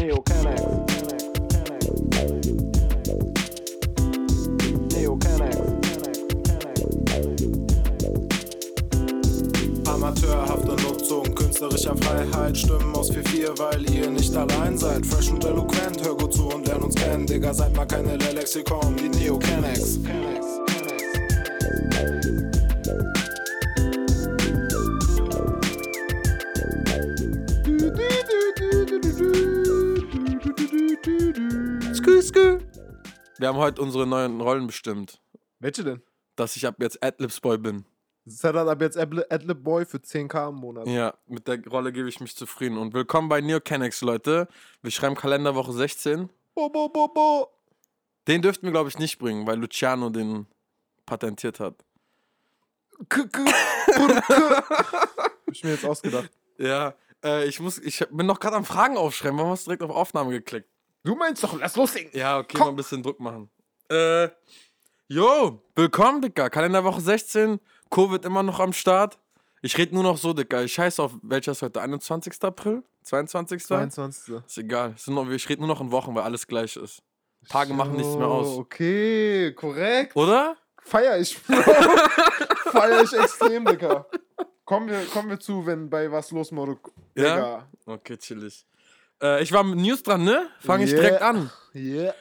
Neo Canex. Canex. Amateurhafte Nutzung künstlerischer Freiheit. Stimmen aus 4-4, weil ihr nicht allein seid. Fresh und eloquent, hör gut zu und lern uns kennen. Digga, seid mal keine Lexikon, die Neo Canex. Skü, Wir haben heute unsere neuen Rollen bestimmt. Welche denn? Dass ich ab jetzt Adlibs Boy bin. Sedat ab jetzt Adli- Adlib Boy für 10k im Monat. Ja, mit der Rolle gebe ich mich zufrieden. Und willkommen bei Neocanex, Leute. Wir schreiben Kalenderwoche 16. Bo, bo, bo, bo. Den dürften wir, glaube ich, nicht bringen, weil Luciano den patentiert hat. K k. Hab ich mir jetzt ausgedacht. Ja, äh, ich muss, ich bin noch gerade am Fragen aufschreiben. Warum hast du direkt auf Aufnahme geklickt? Du meinst doch, lass loslegen. Ja, okay, Komm. mal ein bisschen Druck machen. Äh, jo, willkommen, Dicker. Kalenderwoche 16. Covid immer noch am Start. Ich rede nur noch so, Dicker. Ich scheiße auf, welcher ist heute? 21. April? 22. 22. Ist egal. Es sind noch, ich rede nur noch in Wochen, weil alles gleich ist. Tage machen nichts mehr aus. Okay, korrekt. Oder? Feier ich, Bro. Feier ich extrem, Digga. Kommen wir, kommen wir zu, wenn bei was los, Moro. Ja? Digga. Okay, chillig. Äh, ich war mit News dran, ne? Fange ich Yeah. direkt an. Yeah.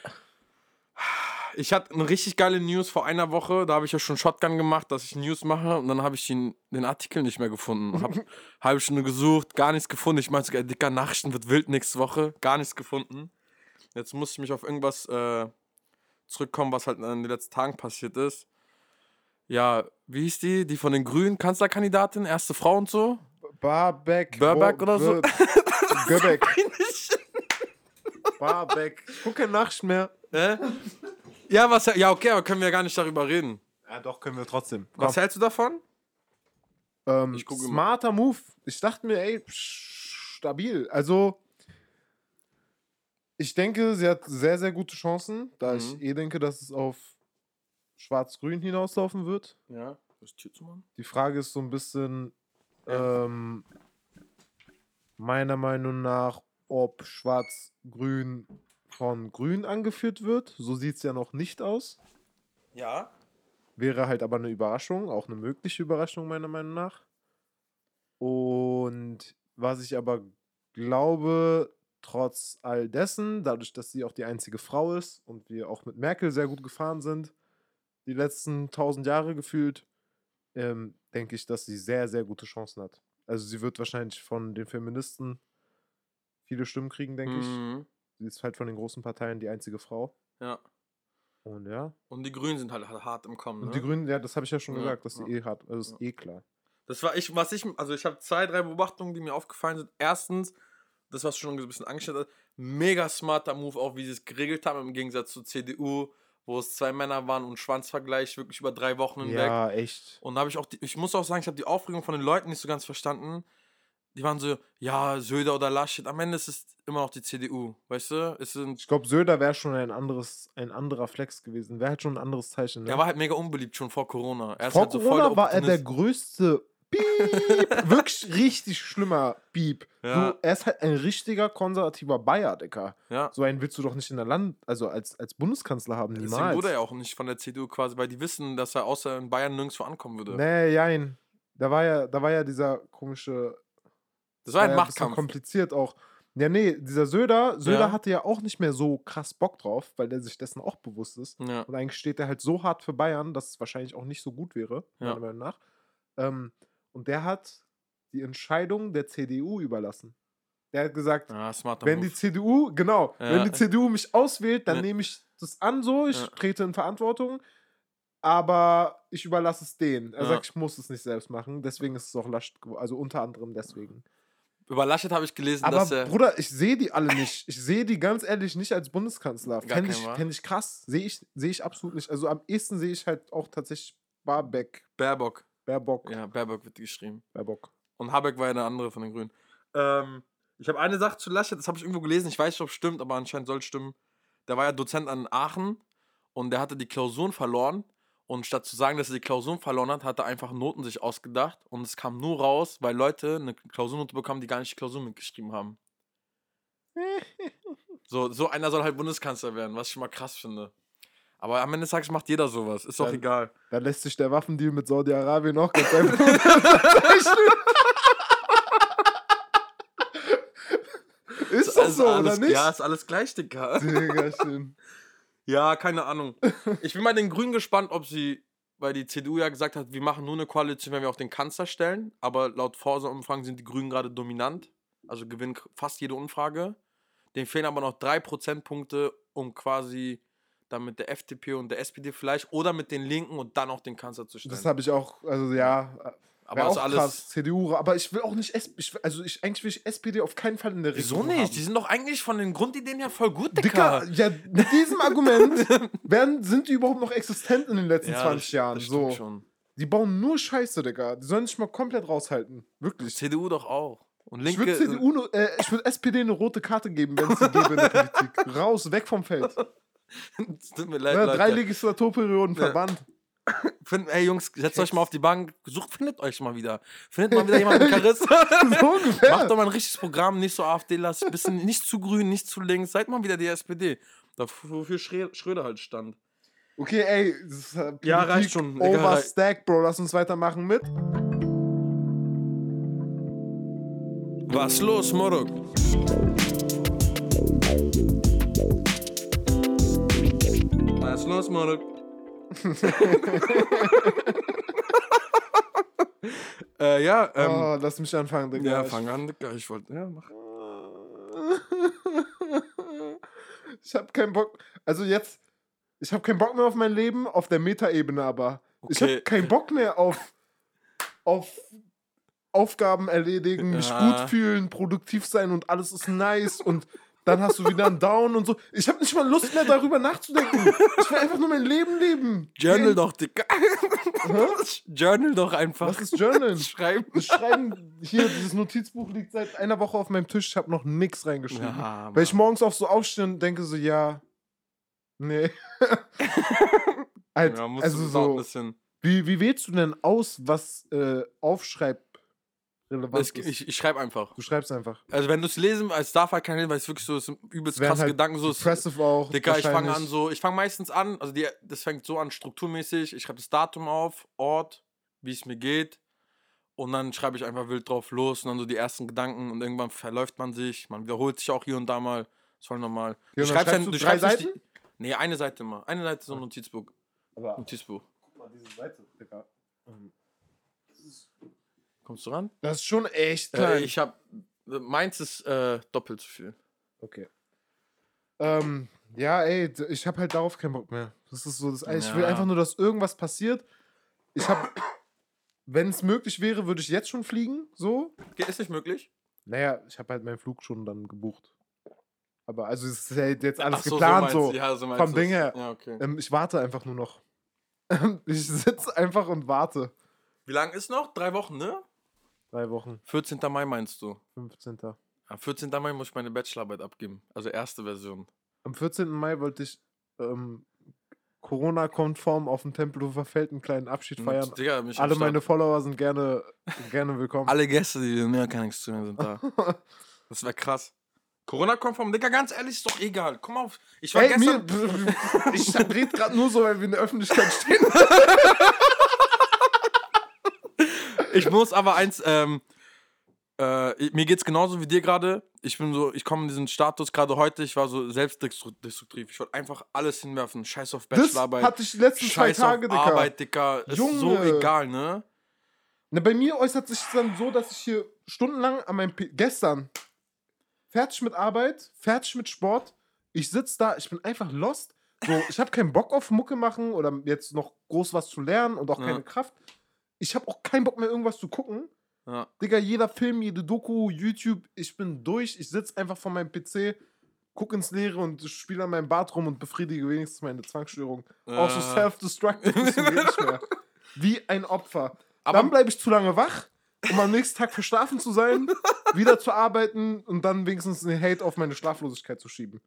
Ich hatte eine richtig geile News vor einer Woche. Da habe ich ja schon Shotgun gemacht, dass ich News mache. Und dann habe ich den, den Artikel nicht mehr gefunden. Habe halbe Stunde gesucht, gar nichts gefunden. Ich meinte, sogar, dicker Nachrichten wird wild nächste Woche. Gar nichts gefunden. Jetzt muss ich mich auf irgendwas äh, zurückkommen, was halt in den letzten Tagen passiert ist. Ja, wie hieß die? Die von den Grünen, Kanzlerkandidatin, erste Frau und so? Barbeck. Burbeck Bo- oder so? Göbeck. Barbeck. Ich gucke keine Nachrichten mehr. Hä? Ja, was, ja, okay, aber können wir gar nicht darüber reden. Ja, doch, können wir trotzdem. Was hältst du davon? Ähm, Ich gucke mal. smarter Move. Ich dachte mir, ey, stabil. Also, ich denke, sie hat sehr, sehr gute Chancen, da Mhm. ich eh denke, dass es auf Schwarz-Grün hinauslaufen wird. Ja. Was Tür zu machen? Die Frage ist so ein bisschen, Ja. Meiner Meinung nach, ob Schwarz-Grün von Grün angeführt wird. So sieht es ja noch nicht aus. Ja. Wäre halt aber eine Überraschung, auch eine mögliche Überraschung meiner Meinung nach. Und was ich aber glaube, trotz all dessen, dadurch, dass sie auch die einzige Frau ist und wir auch mit Merkel sehr gut gefahren sind, die letzten tausend Jahre gefühlt, ähm, denke ich, dass sie sehr, sehr gute Chancen hat. Also sie wird wahrscheinlich von den Feministen viele Stimmen kriegen, denke ich. Mhm. Sie ist halt von den großen Parteien die einzige Frau. Ja. Und ja. Und die Grünen sind halt hart im Kommen. Und Ne? die Grünen, ja, das habe ich ja schon Ja, gesagt, dass sie ja. eh hat. Also ist eh klar. Das war ich, was ich, also ich habe zwei, drei Beobachtungen, die mir aufgefallen sind. Erstens, das, was schon ein bisschen angestellt hat, mega smarter Move, auch wie sie es geregelt haben, im Gegensatz zur CDU, wo es zwei Männer waren und Schwanzvergleich wirklich über drei Wochen hinweg. Ja, echt. Und da habe ich auch, die, ich muss auch sagen, ich habe die Aufregung von den Leuten nicht so ganz verstanden. Die waren so, ja, Söder oder Laschet. Am Ende ist es immer noch die CDU, weißt du? Es sind, Ich glaube, Söder wäre schon ein anderes, ein anderer Flex gewesen. Wäre halt schon ein anderes Zeichen. Ne? er war halt mega unbeliebt schon vor Corona. Er ist Vor halt so Corona war er der größte Piep. Wirklich richtig schlimmer Piep. Ja. Du, er ist halt ein richtiger konservativer Bayer, Dicker. Ja. So einen willst du doch nicht in der Land, also als, als Bundeskanzler haben, Deswegen niemals. wurde er ja auch nicht von der CDU quasi, weil die wissen, dass er außer in Bayern nirgendwo ankommen würde. Nee, jein. Da war ja, da war ja dieser komische das war ein ja bisschen Machtkampf. kompliziert auch. Ja, nee, dieser Söder, Söder Ja. hatte ja auch nicht mehr so krass Bock drauf, weil der sich dessen auch bewusst ist. Ja. Und eigentlich steht er halt so hart für Bayern, dass es wahrscheinlich auch nicht so gut wäre, Ja. meiner Meinung nach. Ähm, und der hat die Entscheidung der CDU überlassen. Der hat gesagt, smarter wenn Move. die CDU, genau, Ja. wenn die CDU mich auswählt, dann Ja. nehme ich das an so, ich Ja. trete in Verantwortung, aber ich überlasse es denen. Er sagt, ich muss es nicht selbst machen, deswegen ist es auch Laschet, gewo- also unter anderem deswegen. Über Laschet habe ich gelesen, Aber dass er. Bruder, ich sehe die alle nicht. Ich sehe die ganz ehrlich nicht als Bundeskanzler. Fände ich, fänd ich krass. Sehe ich, seh ich absolut nicht. Also am ehesten sehe ich halt auch tatsächlich Barbeck, Baerbock. Baerbock, Ja, Baerbock wird geschrieben. Baerbock. Und Habeck war ja der andere von den Grünen. Ähm, ich habe eine Sache zu Laschet, das habe ich irgendwo gelesen, ich weiß nicht, ob es stimmt, aber anscheinend soll es stimmen. Der war ja Dozent an Aachen und der hatte die Klausuren verloren. Und statt zu sagen, dass er die Klausuren verloren hat, hat er einfach Noten sich ausgedacht. Und es kam nur raus, weil Leute eine Klausurnote bekommen, die gar nicht die Klausur mitgeschrieben haben. So, so einer soll halt Bundeskanzler werden, was ich schon mal krass finde. Aber am Ende des Tages macht jeder sowas. Ist doch egal. Da lässt sich der Waffendeal mit Saudi-Arabien auch ganz einfach. Ist Also so, alles, oder nicht? Ja, ist alles gleich, Digga. Digga, schön. Ja, keine Ahnung. Ich bin bei den Grünen gespannt, ob sie, weil die CDU ja gesagt hat, wir machen nur eine Koalition, wenn wir auch den Kanzler stellen. Aber laut Forsa-Umfragen sind die Grünen gerade dominant. Also gewinnen fast jede Umfrage. Denen fehlen aber noch drei Prozentpunkte, um quasi dann mit der FDP und der SPD vielleicht oder mit den Linken und dann auch den Kanzler zu stellen. Das habe ich auch, also ja, aber aber ist auch alles. krass, CDU, aber ich will auch nicht, ich, also ich, eigentlich will ich SPD auf keinen Fall in der Wieso Regierung nicht? Die haben. sind doch eigentlich von den Grundideen her voll gut, Dicker. Dicker, ja, mit diesem Argument werden, sind die überhaupt noch existent in den letzten Ja, 20 das- Jahren. das So. schon. Die bauen nur Scheiße, Digga. Die sollen sich mal komplett raushalten. Wirklich. CDU doch auch. Und Ich Linke. würde nur- äh, ich würde SPD eine rote Karte geben, wenn es sie gäbe in der Politik. Raus, weg vom Feld. Tut mir leid, Ja, Leute. drei Legislaturperioden Ja. verbannt. Find, ey Jungs, setzt euch mal auf die Bank, sucht, findet euch mal wieder. Findet mal wieder jemanden mit Charisma. so ungefähr. Macht doch mal ein richtiges Programm, nicht so AfD-lastig, bisschen nicht zu grün, nicht zu links. Seid mal wieder die SPD. Wofür Schrö- Schröder halt stand. Okay, ey. Das ist, äh, Ja, Politik reicht schon. Overstack, Bro. Lass uns weitermachen mit. Was los, Morok? Morok? äh, ja, ähm, oh, lass mich anfangen, Digga. ja, Ich- fang an, Digga. Ich wollte, ja, mach. Ich habe keinen Bock. Also jetzt, ich habe keinen Bock mehr auf mein Leben, auf der Metaebene aber. Ich habe Okay. keinen Bock mehr auf, auf Aufgaben erledigen, mich Ja. gut fühlen, produktiv sein und alles ist nice und dann hast du wieder einen Down und so. Ich habe nicht mal Lust mehr darüber nachzudenken. Ich will einfach nur mein Leben leben. Journal doch, Digga. Journal doch einfach. Was ist Journal? Schreiben. Schreiben, hier, dieses Notizbuch liegt seit einer Woche auf meinem Tisch. Ich habe noch nichts reingeschrieben. Ja, Weil ich morgens auch so aufstehe und denke so, ja, nee. halt, ja, also so ein so, bisschen. wie, wie wählst du denn aus, was äh, Aufschreib relevant Es, ist? ich ich schreibe einfach. du schreibst einfach. Also wenn du es lesen, es darf halt kein Lesen, weil es wirklich so ist, übelst krasse halt Gedanken so. ist- Impressive auch. Digga, ich fange an so, ich fange meistens an, also die, das fängt so an, strukturmäßig, ich schreibe das Datum auf, Ort, wie es mir geht und dann schreibe ich einfach wild drauf los und dann so die ersten Gedanken und irgendwann verläuft man sich, man wiederholt sich auch hier und da mal, das ist voll normal. Ja, und dann schreibst du drei schreibst Seiten? Die, nee, eine Seite immer, eine Seite so ein Notizbuch, Aber Notizbuch. guck mal, diese Seite, Digga. Kommst du ran? Das ist schon echt Äh, klein. ich habe, meins ist äh, doppelt so viel. okay. Ähm, ja, ey, ich habe halt darauf keinen Bock mehr. Das ist so das Ich will Ja. einfach nur, dass irgendwas passiert. Ich habe, wenn es möglich wäre, würde ich jetzt schon fliegen, so. Geht, ist nicht möglich? Naja, ich habe halt meinen Flug schon dann gebucht. Aber also es ist ja jetzt alles so, geplant so. du, Ja, so vom. Ding her. Ja, okay. Ähm, ich warte einfach nur noch. ich sitze einfach und warte. Wie lange ist noch? Drei Wochen, ne? Drei Wochen, 14. Mai meinst du? 15. Am 14. Mai muss ich meine Bachelorarbeit abgeben. Also erste Version. Am 14. Mai wollte ich ähm, Corona-konform auf dem Tempelhofer Feld einen kleinen Abschied feiern. Digga, Alle meine Follower sind gerne, gerne willkommen. Alle Gäste, die mir kann nichts zu hören, sind da. Das wäre krass. Corona-konform, Digga, ganz ehrlich, ist doch egal. Komm auf. Ich war Ey, mir, gestern. ich rede gerade nur so, weil wir in der Öffentlichkeit stehen. Ich muss aber eins, ähm, äh, mir geht's genauso wie dir gerade. Ich bin so, ich komme in diesen Status gerade heute, ich war so selbstdestruktiv. Ich wollte einfach alles hinwerfen. Scheiß auf Das Bachelorarbeit. hatte ich die letzten zwei Scheiß Tage, auf Dicker. Arbeit, Dicker. Ist so Junge. egal, ne? Na, bei mir äußert sich dann so, dass ich hier stundenlang an meinem P gestern fertig mit Arbeit, fertig mit Sport. Ich sitze da, ich bin einfach lost. So, ich habe keinen Bock auf Mucke machen oder jetzt noch groß was zu lernen und auch Ja. keine Kraft. Ich habe auch keinen Bock mehr irgendwas zu gucken. Ja. Digga, jeder Film, jede Doku, YouTube, ich bin durch. Ich sitze einfach vor meinem PC, gucke ins Leere und spiele an meinem Bad rum und befriedige wenigstens meine Zwangsstörung. Auch so Äh. self-destructive. Wie ein Opfer. Aber- dann bleibe ich zu lange wach, um am nächsten Tag verschlafen zu sein, wieder zu arbeiten und dann wenigstens den Hate auf meine Schlaflosigkeit zu schieben.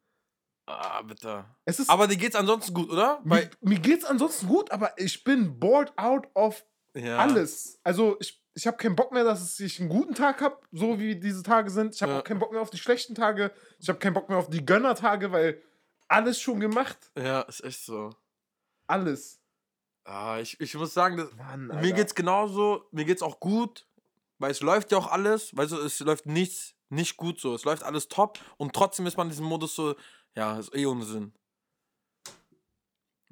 Ah, bitte. Aber dir geht's ansonsten gut, oder? mir, mir geht's ansonsten gut, aber ich bin bored out of ja. alles. Also ich ich habe keinen Bock mehr, dass ich einen guten Tag habe, so wie diese Tage sind. Ich habe Ja. auch keinen Bock mehr auf die schlechten Tage. Ich habe keinen Bock mehr auf die Gönnertage, weil alles schon gemacht. Ja, ist echt so. Alles. Ah, ich, ich muss sagen, das, Mann, mir geht's genauso, mir geht's auch gut, weil es läuft ja auch alles, weißt du, es läuft nichts nicht gut so, es läuft alles top und trotzdem ist man in diesem Modus so, ja, ist eh ohne Sinn.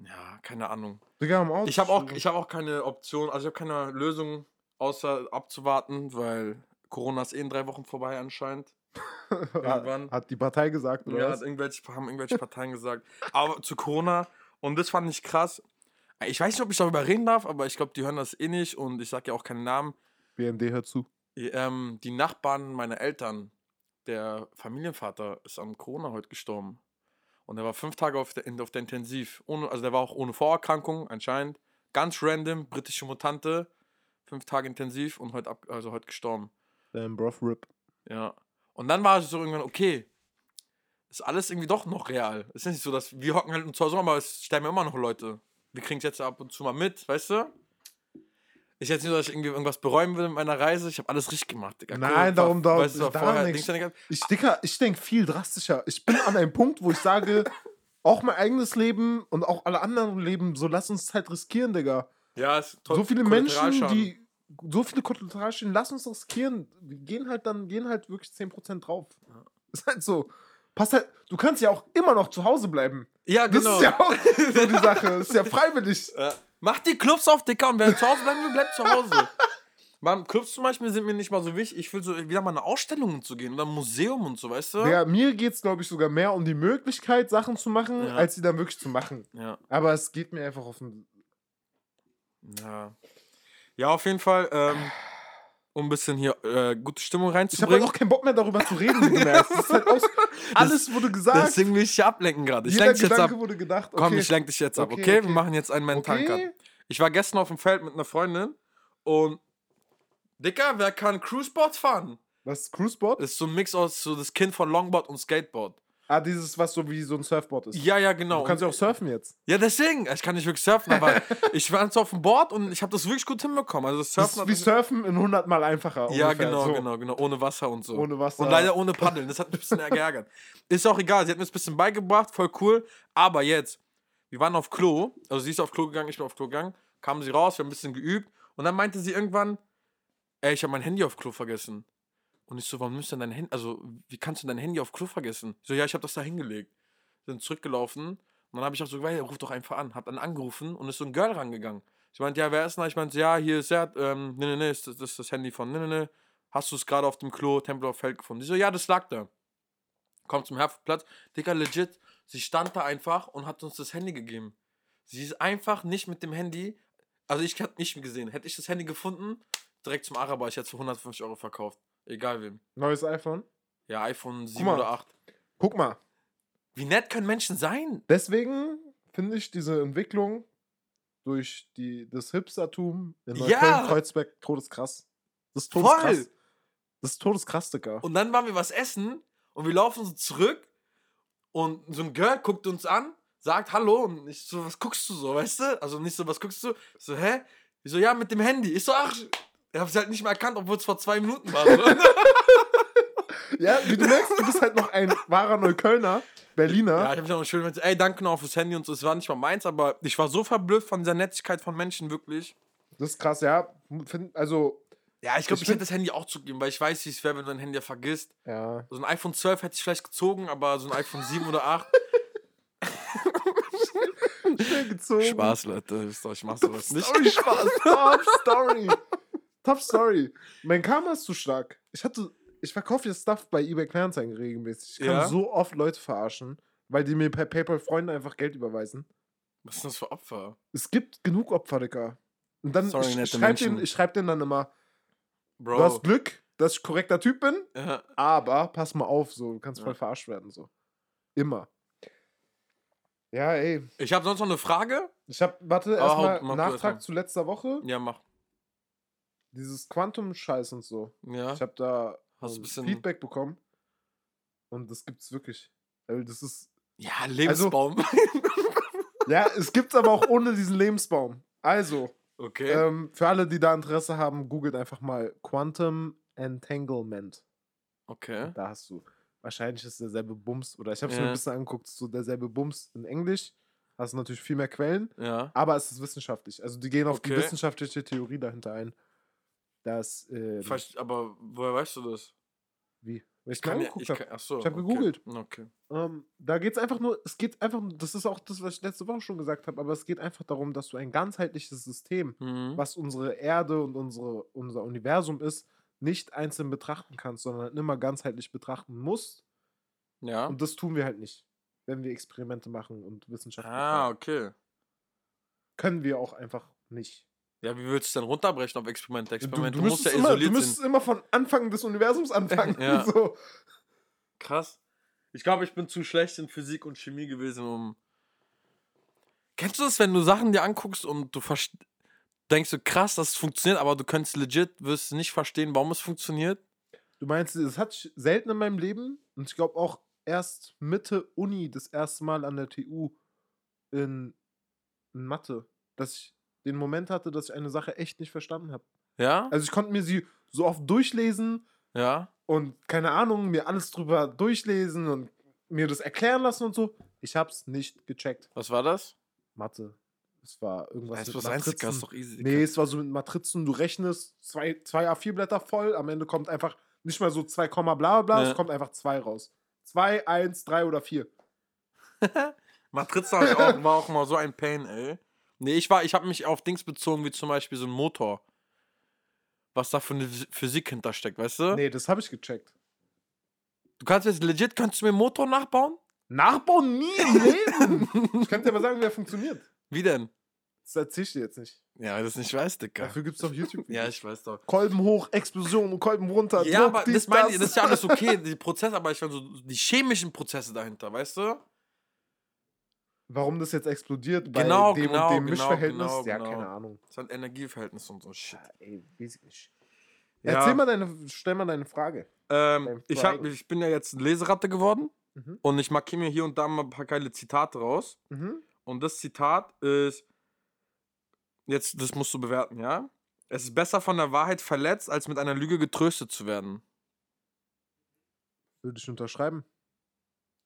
Ja, keine Ahnung. Digga, am Auto. Ich habe auch, ich hab auch keine Option, also ich habe keine Lösung, außer abzuwarten, weil Corona ist eh in drei Wochen vorbei anscheinend. irgendwann. Hat die Partei gesagt, oder Ja, was? irgendwelche, haben irgendwelche Parteien gesagt. Aber zu Corona, und das fand ich krass. Ich weiß nicht, ob ich darüber reden darf, aber ich glaube, die hören das eh nicht und ich sage ja auch keinen Namen. BND hört zu. Ähm, die Nachbarn meiner Eltern, der Familienvater, ist an Corona heute gestorben. Und er war fünf Tage auf der, auf der Intensiv. Ohne, also der war auch ohne Vorerkrankung anscheinend. Ganz random, britische Mutante. Fünf Tage intensiv und heute, ab, also heute gestorben. Damn, Bro, RIP. Ja. Und dann war es so irgendwann, okay, ist alles irgendwie doch noch real. Es ist nicht so, dass wir hocken halt zu Hause, aber es sterben immer noch Leute. Wir kriegen es jetzt ab und zu mal mit, weißt du? Ich jetzt nicht, dass ich irgendwie irgendwas bereuen will mit meiner Reise. Ich habe alles richtig gemacht, Digga. Nein, darum- darum- weißt du, war da vorher, nicht. Ja Ich, Dicker, ich denke viel drastischer. Ich bin an einem Punkt, wo ich sage, auch mein eigenes Leben und auch alle anderen Leben, so lass uns Zeit riskieren, Digga. Ja, ist toll. so viele Menschen, die so viele Kollateralschäden, lass uns riskieren. Wir gehen halt dann, gehen halt wirklich 10% drauf. Ist halt so. Passt halt, du kannst ja auch immer noch zu Hause bleiben. Ja, Das genau. ist ja auch so die Sache. Das ist ja freiwillig. Ja. Mach die Clubs auf, Dicker, und wer zu Hause bleiben will, bleibt zu Hause. Beim Clubs zum Beispiel sind mir nicht mal so wichtig. Ich will so wieder mal eine Ausstellung zu gehen oder ein Museum und so, weißt du? Ja, mir geht es, glaube ich, sogar mehr um die Möglichkeit, Sachen zu machen, Ja. als sie dann wirklich zu machen. Ja. Aber es geht mir einfach auf den. Ja. Ja, auf jeden Fall, ähm, um ein bisschen hier äh, gute Stimmung Ich habe reinzubringen. halt auch keinen Bock mehr darüber zu reden, halt aus, alles wurde gesagt. Deswegen will ich dich ablenken gerade. Ich jeder lenk dich jetzt ab. Gedacht. Komm, okay, ich lenk dich jetzt ab, Okay, okay? okay. Wir machen jetzt einen mentalen okay. Ich war gestern auf dem Feld mit einer Freundin und Dicker, wer kann Cruiseboard fahren? Was ist Cruiseboard? Das ist so ein Mix aus so das Kind von Longboard und Skateboard. Ah, dieses, was so wie so ein Surfboard ist. Ja, ja, genau. Du kannst ja auch surfen jetzt. Ja, deswegen. Ich kann nicht wirklich surfen, aber ich war jetzt auf dem Board und ich habe das wirklich gut hinbekommen. Also das Das Surfen ist wie Surfen in 100 Mal einfacher. Ja, ungefähr. genau, so. genau, genau. Ohne Wasser und so. Ohne Wasser. Und leider ohne Paddeln. Das hat mich ein bisschen geärgert. Ist auch egal. Sie hat mir das ein bisschen beigebracht. Voll cool. Aber jetzt, wir waren auf Klo. Also sie ist auf Klo gegangen, ich bin auf Klo gegangen. Kamen sie raus, wir haben ein bisschen geübt. Und dann meinte sie irgendwann, ey, ich habe mein Handy auf Klo vergessen. Und ich so, warum nimmst du denn dein Handy, also wie kannst du dein Handy auf Klo vergessen? Ich so, ja, ich habe das da hingelegt. Sind zurückgelaufen. Und dann habe ich auch so hey, ruf doch einfach an. Hab dann angerufen und ist so ein Girl rangegangen. Ich meinte, ja, wer ist denn da? Ich meinte, ja, hier ist er. Ähm, nee, nee, ist das, das ist das Handy von, nee, nee, nee. Hast du es gerade auf dem Klo, Tempelhofer Feld gefunden? Die so, ja, das lag da. Kommt zum Hafenplatz. Digga, legit, sie stand da einfach und hat uns das Handy gegeben. Sie ist einfach nicht mit dem Handy, also ich hab nicht gesehen. Hätte ich das Handy gefunden, direkt zum Araber, ich hätte es für 150 Euro verkauft. Egal wem. Neues iPhone. Ja, iPhone 7 mal. oder 8. Guck mal. Wie nett können Menschen sein? Deswegen finde ich diese Entwicklung durch die, das Hipstertum in Ja. Neukölln-Kreuzberg todeskrass. Das ist Voll. todeskrass. Das ist todeskrass, Digga. Und dann waren wir was essen und wir laufen so zurück und so ein Girl guckt uns an, sagt Hallo und ich so, was guckst du so, weißt du? Also nicht so, was guckst du? Ich so, hä? Ich so, ja, mit dem Handy. Ich so, ach, ich hab's halt nicht mehr erkannt, obwohl es vor zwei Minuten war. Ja, wie du merkst, du bist halt noch ein wahrer Neuköllner, Berliner. ja, ich hab mich auch schön gesagt, ey, danke noch fürs Handy und so. Es war nicht mal meins, aber ich war so verblüfft von dieser Nettigkeit von Menschen, wirklich. Das ist krass, ja. Also, Ja, ich glaube, Ich hätte das Handy auch zugeben, weil ich weiß, wie es wäre, wenn du dein Handy vergisst. ja. So ein iPhone 12 hätte ich vielleicht gezogen, aber so ein iPhone 7 oder 8. Schnell gezogen. Spaß, Leute. ihr, Ich mach sowas nicht. Story Spaß. Top Story. Top Story. Mein Karma ist zu stark. Ich hatte, ich verkaufe jetzt Stuff bei eBay Kleinanzeigen regelmäßig. Ich kann Ja? so oft Leute verarschen, weil die mir per PayPal Freunde einfach Geld überweisen. Was ist das für Opfer? Es gibt genug Opfer, Digga. Und dann Sorry, ich, ich schreibe denen, ich schreib denen dann immer, Bro. du hast Glück, dass ich korrekter Typ bin, Ja. aber pass mal auf, so, du kannst Ja. voll verarscht werden, so. Immer. Ja, ey. Ich habe sonst noch eine Frage. Ich hab, warte, haut- erstmal Nachtrag zu letzter Woche. Ja, mach. Dieses Quantum-Scheiß und so. Ja. Ich habe da bisschen- Feedback bekommen. Und das gibt's wirklich. Also das ist. Ja, Lebensbaum. Ja, es gibt's aber auch ohne diesen Lebensbaum. Also, Okay. Ähm, für alle, die da Interesse haben, googelt einfach mal Quantum Entanglement. okay. Da hast du. Wahrscheinlich ist derselbe Bums, oder ich habe es mir Ja. ein bisschen angeguckt, so derselbe Bums in Englisch. Hast natürlich viel mehr Quellen, Ja. aber es ist wissenschaftlich. Also die gehen auf die Okay. wissenschaftliche Theorie dahinter ein. Dass, ähm, Aber woher weißt du das? wie? Weil ich Kann ja, angeguckt ich habe. ach so, Ich hab okay. gegoogelt. Okay. Ähm, da geht es einfach nur, es geht einfach, das ist auch das, was ich letzte Woche schon gesagt habe, aber es geht einfach darum, dass du ein ganzheitliches System, Mhm. was unsere Erde und unsere, unser Universum ist, nicht einzeln betrachten kannst, sondern immer ganzheitlich betrachten musst. Ja. Und das tun wir halt nicht, wenn wir Experimente machen und Wissenschaft Ah, betreiben. okay. Können wir auch einfach nicht. Ja, wie willst du denn runterbrechen auf Experimente? Du, Experimente du, muss müsstest ja immer, du isoliert müsstest sein. immer von Anfang des Universums anfangen. Ja. so. Krass. Ich glaube, ich bin zu schlecht in Physik und Chemie gewesen, um. Kennst du das, wenn du Sachen dir anguckst und du denkst du, krass, das funktioniert, aber du könntest legit, wirst nicht verstehen, warum es funktioniert? Du meinst, hatte ich selten in meinem Leben und ich glaube auch erst Mitte Uni das erste Mal an der TU in, in Mathe, dass ich den Moment hatte, dass ich eine Sache echt nicht verstanden habe. Ja? Also ich konnte mir sie so oft durchlesen Ja? und keine Ahnung, mir alles drüber durchlesen und mir das erklären lassen und so. Ich hab's nicht gecheckt. Was war das? Mathe. Es war irgendwas mit was Einziges, ist Matrizen. doch easy. Nee, es war so mit Matrizen, du rechnest zwei, zwei A4-Blätter voll, am Ende kommt einfach nicht mal so 2, Komma bla bla bla, Ja. es kommt einfach 2 raus. 2, 1, 3 oder 4. Matrizen war auch mal so ein Pain, ey. Nee, ich war, ich habe mich auf Dings bezogen, wie zum Beispiel so ein Motor. Was da für eine Phys- Physik hintersteckt, weißt du? Nee, das habe ich gecheckt. Du kannst jetzt legit, kannst du mir einen Motor nachbauen? Nachbauen nie im Leben! ich kann dir aber sagen, wie er funktioniert. Wie denn? Das erzähl ich dir jetzt nicht. Ja, weil du das nicht weißt, Dicker. Dafür gibt es doch YouTube. Ja, ich weiß doch. Kolben hoch, Explosion Kolben runter. Ja, Druck, aber dies, das meine ich, das ist ja alles okay, die Prozesse, aber ich meine so die chemischen Prozesse dahinter, weißt du? Warum das jetzt explodiert Genau, bei dem genau, und dem genau, Mischverhältnis? genau, ja, genau. keine Ahnung. Das ist ein Energieverhältnis und so Shit. Ja, ey, weiß ich nicht. Ja. Erzähl mal deine, stell mal deine Frage. Ähm, ich, hab, ich bin ja jetzt Leseratte geworden Mhm. und ich markiere mir hier und da mal ein paar geile Zitate raus. Mhm. Und das Zitat ist, jetzt, das musst du bewerten, ja? Es ist besser von der Wahrheit verletzt, als mit einer Lüge getröstet zu werden. Würde ich unterschreiben.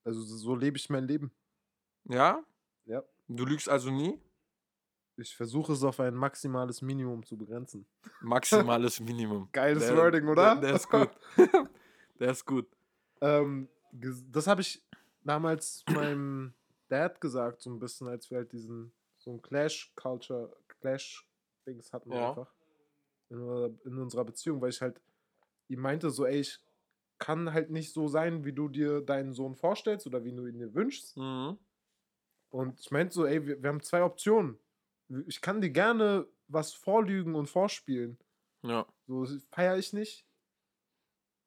Also so so lebe ich mein Leben. Ja? Du lügst also nie? Ich versuche es auf ein maximales Minimum zu begrenzen. Maximales Minimum. Geiles Der- Wording, oder? Der, der ist gut. der ist gut. Ähm, das habe ich damals meinem Dad gesagt, so ein bisschen, als wir halt diesen, so ein Clash-Culture, Clash-Dings hatten Ja. einfach. In, unserer- in unserer Beziehung, weil ich halt ihm meinte, so, ey, ich kann halt nicht so sein, wie du dir deinen Sohn vorstellst oder wie du ihn dir wünschst. Mhm. Und ich meinte so, ey, wir, wir haben zwei Optionen. Ich kann dir gerne was vorlügen und vorspielen. Ja. So feiere ich nicht.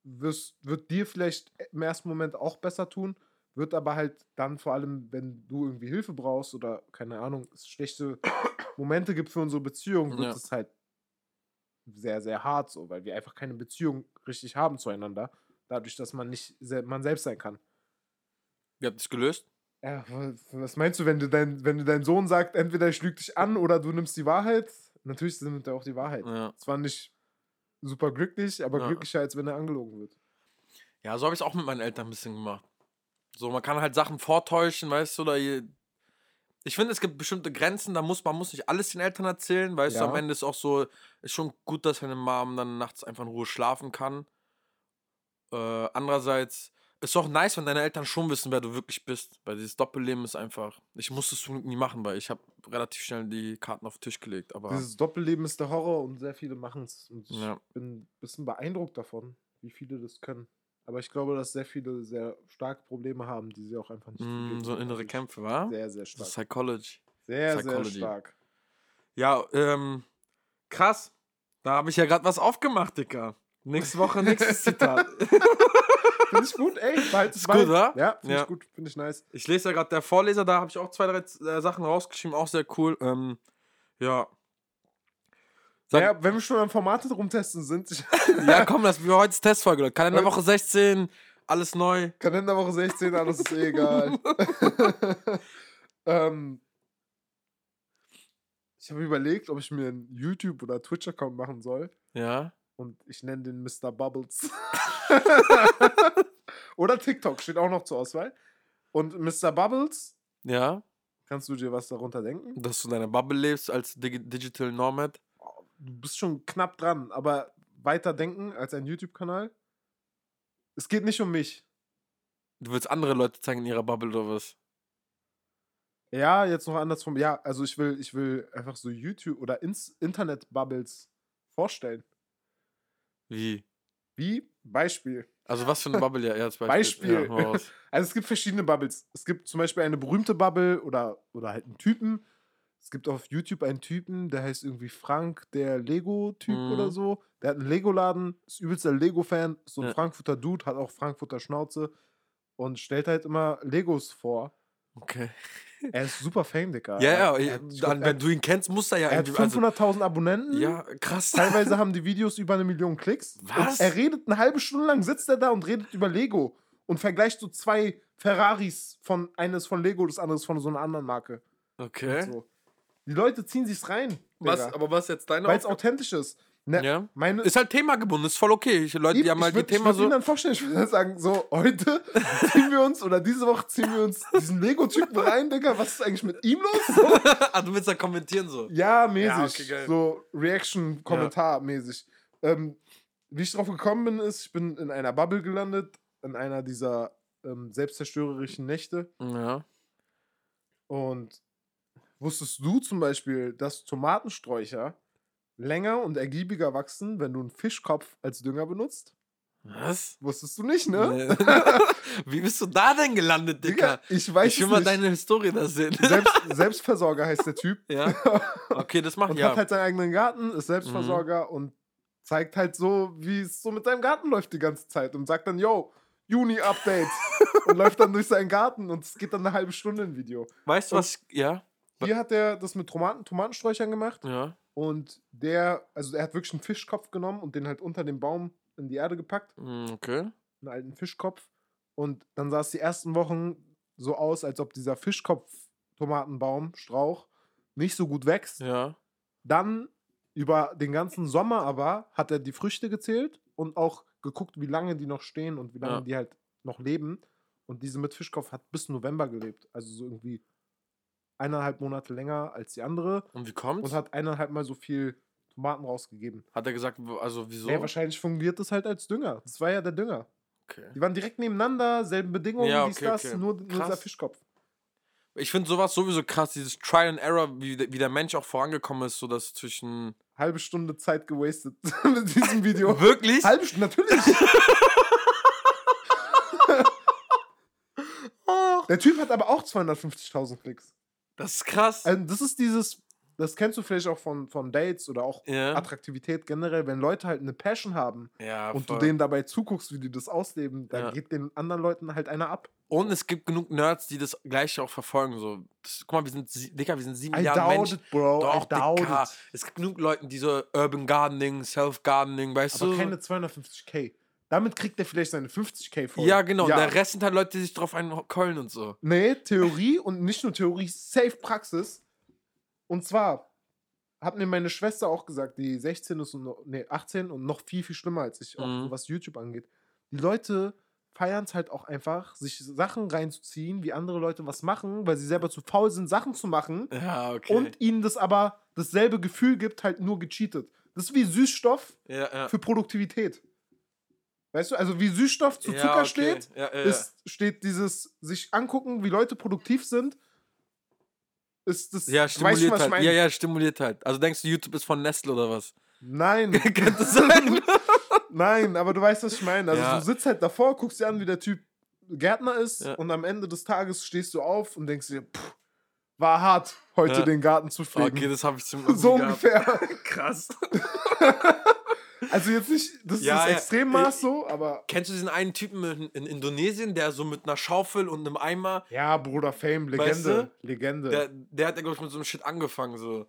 Wirst, wird dir vielleicht im ersten Moment auch besser tun, wird aber halt dann vor allem, wenn du irgendwie Hilfe brauchst oder keine Ahnung, es schlechte Momente gibt für unsere Beziehung, wird Ja. es halt sehr, sehr hart so, weil wir einfach keine Beziehung richtig haben zueinander, dadurch, dass man nicht man selbst sein kann. Wie habt ihr es gelöst? Ja, wa- was meinst du, wenn du dein, wenn du dein Sohn sagt, entweder ich lüge dich an oder du nimmst die Wahrheit? Natürlich nimmt er auch die Wahrheit. Ja. Zwar nicht super glücklich, aber Ja. glücklicher, als wenn er angelogen wird. Ja, so habe ich es auch mit meinen Eltern ein bisschen gemacht. So, man kann halt Sachen vortäuschen, weißt du, oder ich finde, es gibt bestimmte Grenzen, da muss man muss nicht alles den Eltern erzählen, weißt du, am Ja. Ende ist auch so, ist schon gut, dass deine Mom dann nachts einfach in Ruhe schlafen kann. Äh, andererseits ist auch nice, wenn deine Eltern schon wissen, wer du wirklich bist, weil dieses Doppelleben ist einfach, ich musste es nie machen, weil ich habe relativ schnell die Karten auf den Tisch gelegt, aber Dieses Doppelleben ist der Horror und sehr viele machen es. Und ich Ja. bin ein bisschen beeindruckt davon, wie viele das können. Aber ich glaube, dass sehr viele sehr starke Probleme haben, die sie auch einfach nicht mm, so innere Also Kämpfe, wa? Sehr, sehr Das stark. ist Psychology. Sehr, sehr Psychology. stark. Ja, ähm, krass. Da habe ich ja gerade was aufgemacht, Dicker. Nächste Woche nächstes Zitat. Finde ich gut, ey. Behalt es Ist bei. gut, oder? Ja, finde Ja. ich gut. Finde ich nice. Ich lese ja gerade der Vorleser, da habe ich auch zwei, drei äh, Sachen rausgeschrieben, auch sehr cool. Ähm, ja. Sag, ja. Ja, wenn wir schon am Formate rumtesten sind, ich, komm, das wir heute Testfolge. Leute. Kalenderwoche 16, alles neu. Kalenderwoche 16, alles ist eh egal. ähm, Ich habe überlegt, ob ich mir einen YouTube- oder Twitch-Account machen soll. Ja. Und ich nenne den Mr. Bubbles. oder TikTok steht auch noch zur Auswahl. Und Mr. Bubbles, Ja. kannst du dir was darunter denken? Dass du in deiner Bubble lebst als Digi Digital Nomad. Du bist schon knapp dran, aber weiter denken als ein YouTube-Kanal. Es geht nicht um mich. Du willst andere Leute zeigen in ihrer Bubble oder was? Ja, jetzt noch andersrum. Ja, also ich will, ich will einfach so YouTube- oder Ins Internet-Bubbles vorstellen. Wie? Wie? Beispiel. Also was für eine Bubble ja eher als Beispiel? Beispiel. Ja. Also es gibt verschiedene Bubbles. Es gibt zum Beispiel eine berühmte Bubble oder, oder halt einen Typen. Es gibt auf YouTube einen Typen, der heißt irgendwie Frank, der Lego-Typ Mhm. oder so. Der hat einen Lego-Laden, ist übelster Lego-Fan, ist so ein Ja. Frankfurter Dude, hat auch Frankfurter Schnauze und stellt halt immer Legos vor. Okay. Er ist super Fame, Digga. Ja, ja, Er- er dann, wenn du ihn kennst, muss er ja Er hat irgendwie. Also, 500.000 Abonnenten. ja, krass. Teilweise haben die Videos über eine Million Klicks. Was? Und er redet eine halbe Stunde lang, sitzt er da und redet über Lego und vergleicht so zwei Ferraris von eines von Lego, das andere ist von so einer anderen Marke. Okay. So. Die Leute ziehen sich's rein. Was, Digga, aber was ist jetzt deine Weil es authentisch ist. Ne, Ja. Meine, Ist halt themagebunden, ist voll okay. Ich, Leute, die haben halt ich würd, die Thema ich würd Ihnen so. dann vorstellen, ich würde sagen, so, heute ziehen wir uns, oder diese Woche ziehen wir uns diesen Lego-Typen rein, Digga. Was ist eigentlich mit ihm los? So, ah, du willst da kommentieren so. Ja, mäßig. Ja, okay, so Reaction-Kommentar-mäßig. Ähm, wie ich drauf gekommen bin, ist, ich bin in einer Bubble gelandet, in einer dieser ähm, selbstzerstörerischen Nächte. Ja. Und wusstest du zum Beispiel, dass Tomatensträucher länger und ergiebiger wachsen, wenn du einen Fischkopf als Dünger benutzt? Was? Wusstest du nicht, ne? Wie bist du da denn gelandet, Dicker? ich weiß Ich will mal nicht. deine Historie da sehen. Selbst, Selbstversorger heißt der Typ. ja. Okay, das macht und ja. hat halt seinen eigenen Garten, ist Mhm. Selbstversorger und zeigt halt so, wie es so mit seinem Garten läuft die ganze Zeit und sagt dann, yo, Juni-Update und läuft dann durch seinen Garten und es geht dann eine halbe Stunde ein Video. weißt du was? Ja. Hier hat er das mit Tomaten, Tomatensträuchern gemacht Ja. Und der, also er hat wirklich einen Fischkopf genommen und den halt unter dem Baum in die Erde gepackt, Hm, Okay. einen alten Fischkopf und dann sah es die ersten Wochen so aus, als ob dieser Fischkopf-Tomatenbaum, Strauch, nicht so gut wächst. Ja. Dann über den ganzen Sommer aber hat er die Früchte gezählt und auch geguckt, wie lange die noch stehen und wie lange Ja. die halt noch leben. Und diese mit Fischkopf hat bis November gelebt. Also so irgendwie eineinhalb Monate länger als die andere Und wie kommt's? und hat eineinhalb Mal so viel Tomaten rausgegeben. Hat er gesagt, also wieso? Nee, wahrscheinlich fungiert das halt als Dünger. Das war ja der Dünger. okay. Die waren direkt nebeneinander, selben Bedingungen, Ja, dies, okay, das, okay. nur, nur dieser. Fischkopf. Ich finde sowas sowieso krass, dieses Trial and Error, wie, der- wie der Mensch auch vorangekommen ist, so dass zwischen. Halbe Stunde Zeit gewastet mit diesem Video. Wirklich? Halbe Stunde, natürlich. Der Typ hat aber auch 250.000 Klicks. Das ist krass. Also das ist dieses, das kennst du vielleicht auch von, von Dates oder auch ja. Attraktivität generell, wenn Leute halt eine Passion haben ja, und voll. du denen dabei zuguckst, wie die das ausleben, dann Ja. geht den anderen Leuten halt einer ab. Und es gibt genug Nerds, die das gleiche auch verfolgen. So. Das, guck mal, wir sind, Digga, wir sind sieben I Milliarden Menschen. it, bro. Doch, I doubt Digga. it. Es gibt genug Leute, die so Urban Gardening, Self-Gardening, weißt Aber du? keine 250k. Damit kriegt er vielleicht seine 50k voll. ja, genau. Der Rest sind halt Leute, die sich drauf einkeulen und so. Nee, Theorie und nicht nur Theorie, safe Praxis. Und zwar hat mir meine Schwester auch gesagt, die 16 ist und nee, 18 und noch viel, viel schlimmer als ich, auch Mhm. so was YouTube angeht. Die Leute feiern es halt auch einfach, sich Sachen reinzuziehen, wie andere Leute was machen, weil sie selber zu faul sind, Sachen zu machen Ja, okay. und ihnen das aber dasselbe Gefühl gibt, halt nur gecheatet. Das ist wie Süßstoff ja, ja. für Produktivität. Weißt du, also wie Süßstoff zu Ja, Zucker okay. steht, Ja, ja, ist, steht dieses sich angucken, wie Leute produktiv sind, ist das. ja, weißt du, stimuliert was ich halt. meine? Ja, ja, stimuliert halt. Also denkst du, YouTube ist von Nestle oder was? Nein, Könnte sein. nein, aber du weißt, was ich meine. Also Ja. du sitzt halt davor, guckst dir an, wie der Typ Gärtner ist Ja. und am Ende des Tages stehst du auf und denkst dir, pff, war hart, heute Ja. den Garten zu pflegen. Okay, das habe ich zum so gehabt. ungefähr. Krass. Also jetzt nicht, das ist Ja, das ja. Extremmaß so, aber. Kennst du diesen einen Typen in, in Indonesien, der so mit einer Schaufel und einem Eimer, Ja, Bruder Fame, Legende. Weißt Legende. der, der hat ja, glaube ich, mit so einem Shit angefangen, so.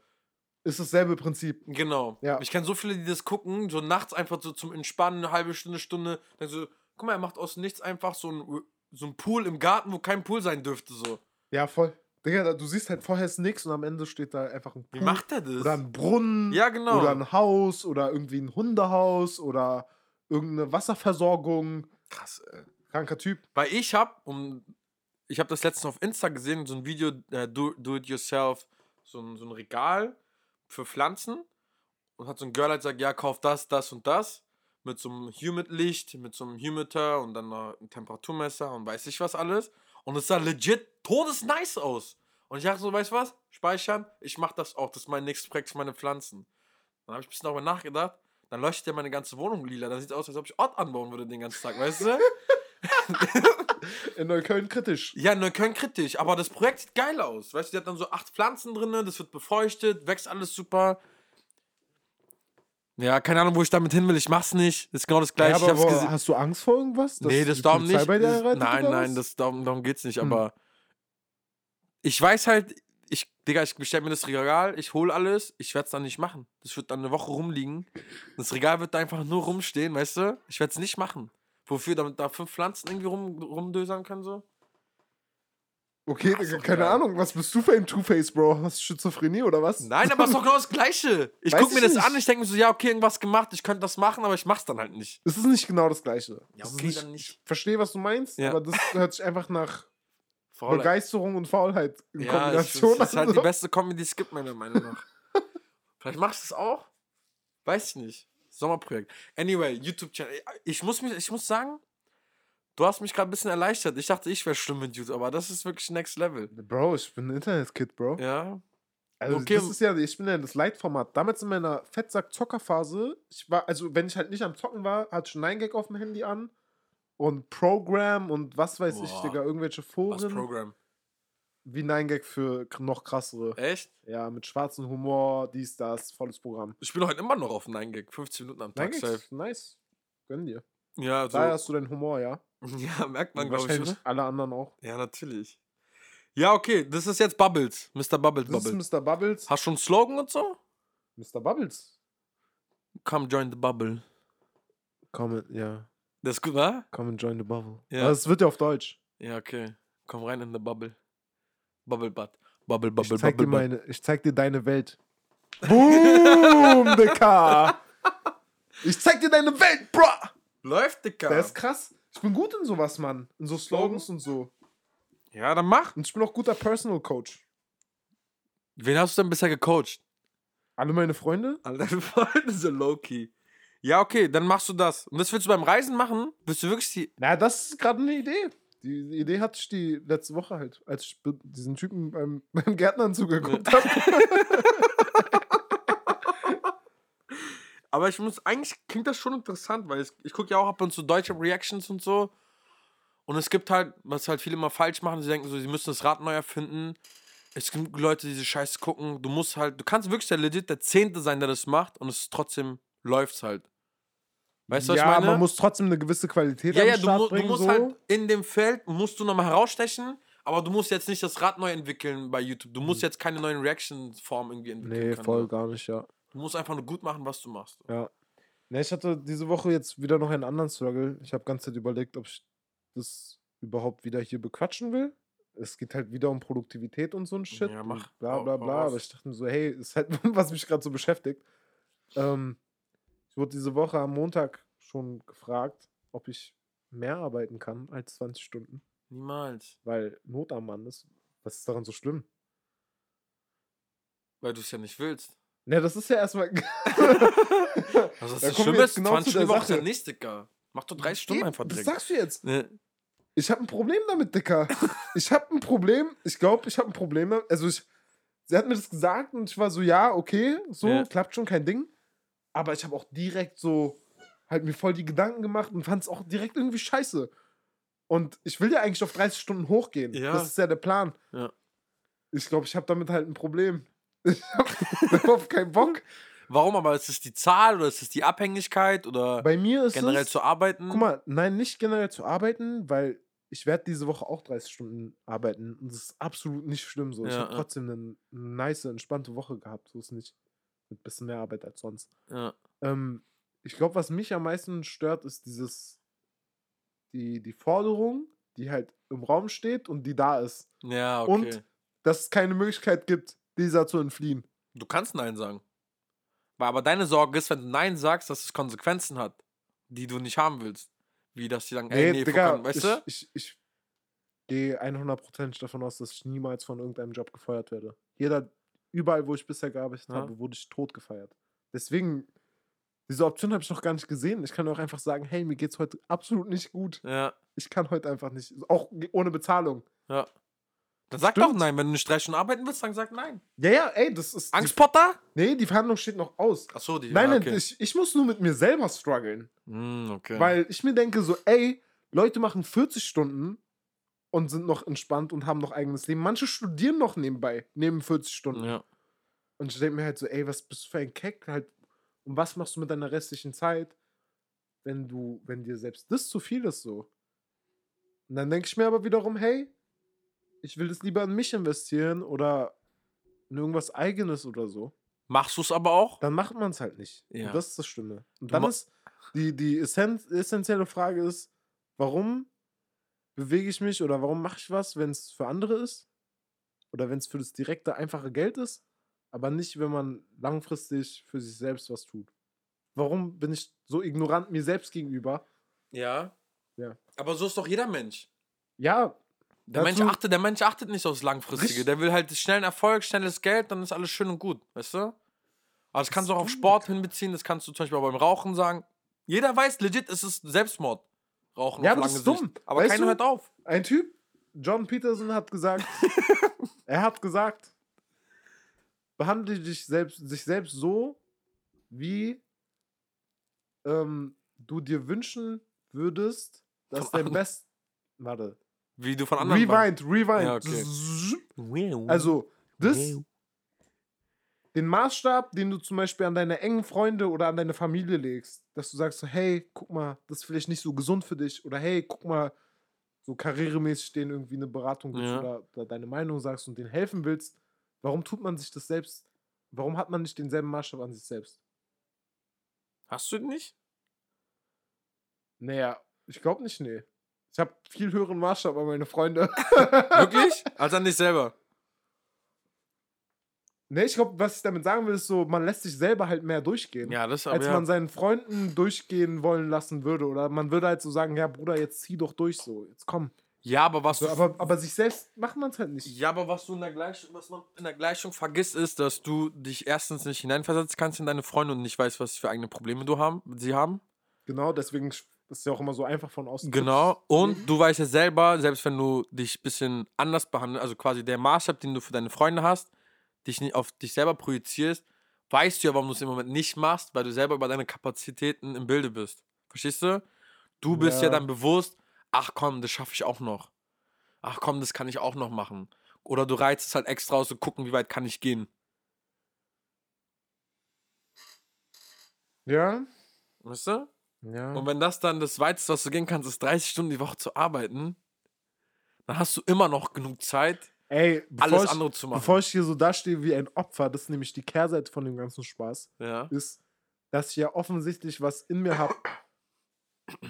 ist dasselbe Prinzip. Genau. Ja. Ich kenne so viele, die das gucken, so nachts einfach so zum Entspannen, eine halbe Stunde, Stunde. Dann so, guck mal, er macht aus nichts einfach so ein, so ein Pool im Garten, wo kein Pool sein dürfte, so. Ja, voll. Digga, du siehst halt vorher ist nix und am Ende steht da einfach ein Wie Pool macht er das? oder ein Brunnen ja, genau. oder ein Haus oder irgendwie ein Hundehaus oder irgendeine Wasserversorgung. Krass, ey. Kranker Typ. Weil ich hab, um, ich habe das letztens auf Insta gesehen, so ein Video, äh, do, do it yourself, so ein, so ein Regal für Pflanzen. Und hat so ein Girl halt gesagt, ja, kauf das, das und das. Mit so einem Humid-Licht, mit so einem Humitter und dann noch ein Temperaturmesser und weiß ich was alles. Und es sah legit todesnice aus. Und ich dachte so, weißt du was? Speichern, ich mach das auch. Das ist mein nächstes Projekt für meine Pflanzen. Dann habe ich ein bisschen darüber nachgedacht. Dann leuchtet ja meine ganze Wohnung lila. Dann sieht es aus, als ob ich Ort anbauen würde den ganzen Tag, weißt du? In Neukölln kritisch. Ja, Neukölln kritisch, aber das Projekt sieht geil aus. Weißt du, die hat dann so acht Pflanzen drin, das wird befeuchtet, wächst alles super. Ja, keine Ahnung, wo ich damit hin will. Ich mach's nicht. Ist genau das Ja, gleiche. aber ich hab's wo, gesehen. hast du Angst vor irgendwas? Nee, das darum nicht. Bei dir Das, reitet nein, nein, das, darum, darum geht's nicht. Hm. Aber ich weiß halt, ich, Digga, ich bestell mir das Regal, ich hol alles, ich werd's dann nicht machen. Das wird dann eine Woche rumliegen. Das Regal wird da einfach nur rumstehen, weißt du? Ich werd's nicht machen. Wofür? Damit da fünf Pflanzen irgendwie rum, rumdösern können, so? Okay, Ach, doch keine geil. Ahnung. Was bist du für ein Two-Face, Bro? Hast du Schizophrenie oder was? Nein, aber es ist doch genau das Gleiche. Ich Weiß guck mir ich das an, nicht. ich denke mir so, ja, okay, irgendwas gemacht, ich könnte das machen, aber ich mach's dann halt nicht. Es ist nicht genau das Gleiche. Ja, okay, nicht, dann nicht. Ich verstehe, was du meinst, Ja. aber das hört sich einfach nach Faulheit. Begeisterung und Faulheit in Ja, Kombination das ist halt an. die beste Comedy, die es gibt, meiner Meinung nach. Vielleicht machst du es auch? Weiß ich nicht. Sommerprojekt. Anyway, YouTube-Channel. Ich muss, mich, ich muss sagen, du hast mich gerade ein bisschen erleichtert. Ich dachte, ich wäre schlimm mit YouTube, aber das ist wirklich Next Level. Bro, ich bin ein Internet-Kid, Bro. Ja. Also Okay. das ist ja, ich bin ja das Leitformat. Damals in meiner Fettsack-Zockerphase, ich war, also wenn ich halt nicht am Zocken war, hatte ich 9gag auf dem Handy an und Program und was weiß ich, Boah. Digga, irgendwelche Was Foren Programm? wie 9gag für noch krassere. Echt? Ja, mit schwarzem Humor, dies, das, volles Programm. Ich bin heute immer noch auf 9gag. 15 Minuten am Tag. 9gag Safe. nice. Gönn dir. Ja, so. Daher hast du deinen Humor, ja. Ja, merkt man, glaube ich, oder? alle anderen auch. Ja, natürlich. Ja, okay, das ist jetzt Bubbles. Mr. Bubbles Das Bubbles. ist Mr. Bubbles. Hast du schon einen Slogan und so? Mr. Bubbles. Come join the bubble. Come, ja. Das ist gut, wa? Come and join the bubble. Ja. Aber es wird ja auf Deutsch. Ja, okay. Komm rein in the bubble. Bubble butt. Bubble, bubble, ich zeig bubble dir butt. meine, ich zeig dir deine Welt. Boom, Dicker. Ich zeig dir deine Welt, bro. Läuft, Dicker. Der ist krass. Ich bin gut in sowas, Mann. In so Slogans und so. ja, dann mach. Und ich bin auch guter Personal Coach. Wen hast du denn bisher gecoacht? Alle meine Freunde? Alle deine Freunde so low-key. Ja, okay, dann machst du das. Und das willst du beim Reisen machen? Willst du wirklich die. Na, das ist gerade eine Idee. Die die Idee hatte ich die letzte Woche halt, als ich diesen Typen beim, beim Gärtnern zugeguckt habe. Aber ich muss, eigentlich klingt das schon interessant, weil es, ich gucke ja auch ab und zu deutsche Reactions und so. Und es gibt halt, was halt viele immer falsch machen, sie denken so, sie müssen das Rad neu erfinden. Es gibt Leute, die diese Scheiße gucken. Du musst halt, du kannst wirklich der legit der Zehnte sein, der das macht und es ist trotzdem läuft's halt. Weißt du, was ja, ich meine? man muss trotzdem eine gewisse Qualität ja, am ja, du, Start du bringen. musst so. halt in dem Feld, musst du nochmal herausstechen, aber du musst jetzt nicht das Rad neu entwickeln bei YouTube. Du musst jetzt keine neuen Reaction-Formen irgendwie entwickeln. Nee, können, voll so. gar nicht, ja. Du musst einfach nur gut machen, was du machst. Ja. Ne, ich hatte diese Woche jetzt wieder noch einen anderen Struggle. Ich habe ganze Zeit überlegt, ob ich das überhaupt wieder hier bequatschen will. Es geht halt wieder um Produktivität und so ein Shit. Ja, mach. Bla bla bla. Aber ich dachte mir so, hey, ist halt, was mich gerade so beschäftigt. Ähm, ich wurde diese Woche am Montag schon gefragt, ob ich mehr arbeiten kann als 20 Stunden, Niemals. weil Not am Mann ist. Was ist daran so schlimm? Weil du es ja nicht willst. Ne, das ist ja erstmal. Also das Da ist jetzt ist, genau 20 zu Stunden Woche ja nicht, Dicker. Mach doch 30 Stunden einfach direkt. sagst du jetzt. Ne, Ich habe ein Problem damit, Dicker. Ich habe ein Problem. Ich glaube, ich habe ein Problem damit. Also, ich, sie hat mir das gesagt und ich war so, ja, okay, so, Ja. klappt schon, kein Ding. Aber ich habe auch direkt so, halt mir voll die Gedanken gemacht und fand es auch direkt irgendwie scheiße. Und ich will ja eigentlich auf 30 Stunden hochgehen. Ja. Das ist ja der Plan. Ja. Ich glaube, ich habe damit halt ein Problem. Ich habe auf keinen Bock. Warum? Aber ist es die Zahl oder ist es die Abhängigkeit oder Bei mir ist generell es. zu arbeiten? Guck mal, nein, nicht generell zu arbeiten, weil ich werde diese Woche auch 30 Stunden arbeiten und das ist absolut nicht schlimm so. ich Ja, habe ja. trotzdem eine nice, entspannte Woche gehabt, so ist nicht. Mit bisschen mehr Arbeit als sonst. Ja. Ähm, ich glaube, was mich am meisten stört, ist dieses, die, die Forderung, die halt im Raum steht und die da ist. ja, okay. Und dass es keine Möglichkeit gibt, dieser zu entfliehen. Du kannst Nein sagen. Aber deine Sorge ist, wenn du Nein sagst, dass es Konsequenzen hat, die du nicht haben willst. Wie, dass die sagen, ey, nee, Digga, Fuck, weißt ich, du? ich, ich gehe 100% davon aus, dass ich niemals von irgendeinem Job gefeuert werde. Jeder, überall, wo ich bisher gearbeitet Ja. habe, wurde ich tot gefeiert. Deswegen, diese Option habe ich noch gar nicht gesehen. Ich kann auch einfach sagen, hey, mir geht's heute absolut nicht gut. Ja, Ich kann heute einfach nicht, auch ohne Bezahlung. ja. Dann sag doch Stimmt. Nein. Wenn du nicht drei Stunden arbeiten willst, dann sag Nein. Ja, ja, ey, das ist. Angstpotter? Die, nee, die Verhandlung steht noch aus. Achso, die Nein, ja, nein, ich, ich muss nur mit mir selber strugglen. Hm, okay. Weil ich mir denke, so, ey, Leute machen 40 Stunden und sind noch entspannt und haben noch eigenes Leben. Manche studieren noch nebenbei, neben 40 Stunden. ja. Und ich denke mir halt so, ey, was bist du für ein Keck? Halt, und was machst du mit deiner restlichen Zeit, wenn du, wenn dir selbst das zu viel ist so? Und dann denke ich mir aber wiederum, hey, ich will das lieber in mich investieren oder in irgendwas eigenes oder so. Machst du es aber auch? Dann macht man es halt nicht. Ja. Und das ist das Schlimme. Und Du dann ist die, die essen essentielle Frage ist, warum bewege ich mich oder warum mache ich was, wenn es für andere ist? Oder wenn es für das direkte, einfache Geld ist, aber nicht, wenn man langfristig für sich selbst was tut. Warum bin ich so ignorant mir selbst gegenüber? Ja. Ja. Aber so ist doch jeder Mensch. Ja, Der Mensch, achtet, der Mensch achtet nicht aufs Langfristige. Richtig. Der will halt schnellen Erfolg, schnelles Geld, dann ist alles schön und gut, weißt du? Aber das kannst du auch auf Sport hinbeziehen, das kannst du zum Beispiel auch beim Rauchen sagen. Jeder weiß, legit, es ist Selbstmord. Rauchen Ja, auf aber lange das ist Sicht. dumm. Aber Weißt keiner du? hört auf. ein Typ, John Peterson, hat gesagt, er hat gesagt, behandle dich selbst, sich selbst so, wie ähm, du dir wünschen würdest, dass dein. Best. Warte. Wie du von anderen. Rewind, rewind. Ja, okay. Also, das, den Maßstab, den du zum Beispiel an deine engen Freunde oder an deine Familie legst, dass du sagst so, hey, guck mal, das ist vielleicht nicht so gesund für dich oder hey, guck mal, so karrieremäßig denen irgendwie eine Beratung gibst Ja. oder, oder deine Meinung sagst und denen helfen willst, warum tut man sich das selbst, warum hat man nicht denselben Maßstab an sich selbst? Hast du den nicht? Naja, ich glaube nicht, nee. Ich habe viel höheren Maßstab an meine Freunde. Wirklich? Als an dich selber. nee, ich glaube, was ich damit sagen will, ist so, man lässt sich selber halt mehr durchgehen. Ja, das aber. als Ja. man seinen Freunden durchgehen wollen lassen würde. Oder man würde halt so sagen, ja, Bruder, jetzt zieh doch durch so. Jetzt komm. ja, aber was So, aber, aber sich selbst macht man es halt nicht. Ja, aber was du in der Gleichung, was man in der Gleichung vergisst, ist, dass du dich erstens nicht hineinversetzen kannst in deine Freunde und nicht weißt, was für eigene Probleme du haben, sie haben. Genau, deswegen ist es ja auch immer so einfach von außen. Genau. Und du weißt ja selber, selbst wenn du dich ein bisschen anders behandelst, also quasi der Maßstab, den du für deine Freunde hast, dich nicht auf dich selber projizierst, weißt du ja, warum du es im Moment nicht machst, weil du selber über deine Kapazitäten im Bilde bist. Verstehst du? Du bist ja, Ja. dann bewusst, ach komm, das schaffe ich auch noch. Ach komm, das kann ich auch noch machen. Oder du reizt es halt extra aus und gucken, wie weit kann ich gehen. Ja. Weißt du? Ja. Und wenn das dann das Weiteste, was du gehen kannst, ist 30 Stunden die Woche zu arbeiten, dann hast du immer noch genug Zeit, Ey, alles ich, andere zu machen. bevor ich hier so dastehe wie ein Opfer, das ist nämlich die Kehrseite von dem ganzen Spaß, ja. ist, dass ich ja offensichtlich was in mir habe,